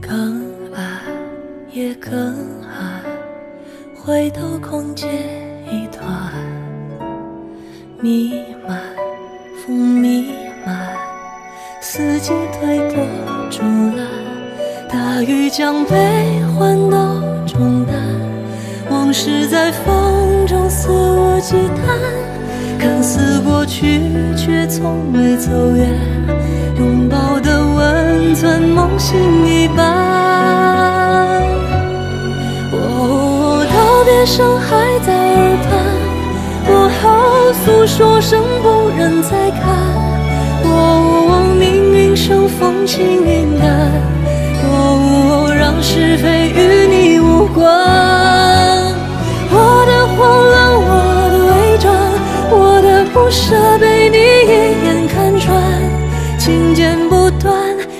更爱也更爱，回头空间一团弥漫，风弥漫，四季推波助澜。大雨将悲欢都冲淡，往事在风中肆无忌惮，看似过去，却从未走远，拥抱的温存，梦醒一半。哦，道别声还在耳畔，过后诉说声不忍再看。哦，命运生风轻云淡，哦，让是非与你无关。我的慌乱，我的伪装，我的不舍被你一眼看穿。情剪不断，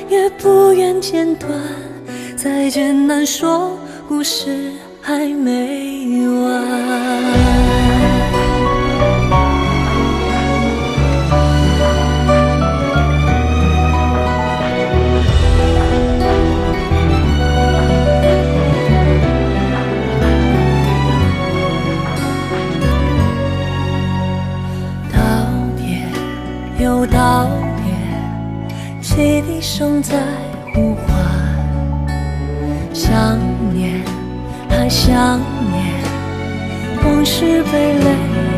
也不愿剪断，再见难说，故事还没完。又道别，汽笛声在呼唤。想念还想念，往事被泪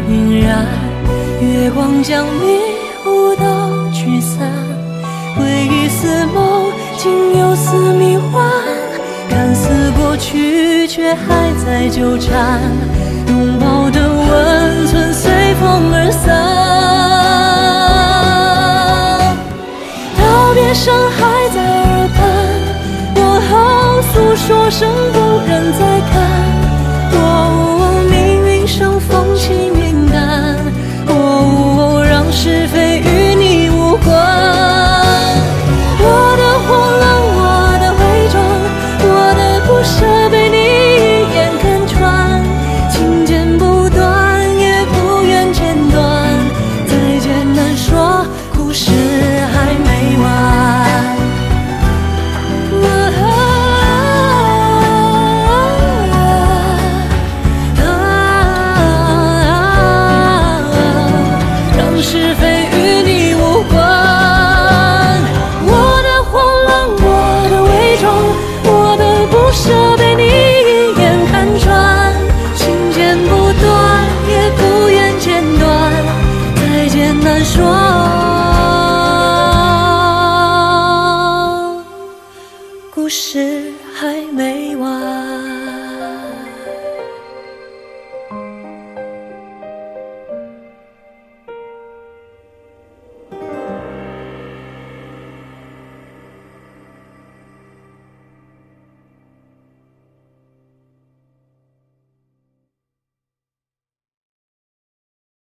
晕染。月光将迷雾都驱散，回忆似梦，境又似迷幻。看似过去，却还在纠缠。说声不忍再难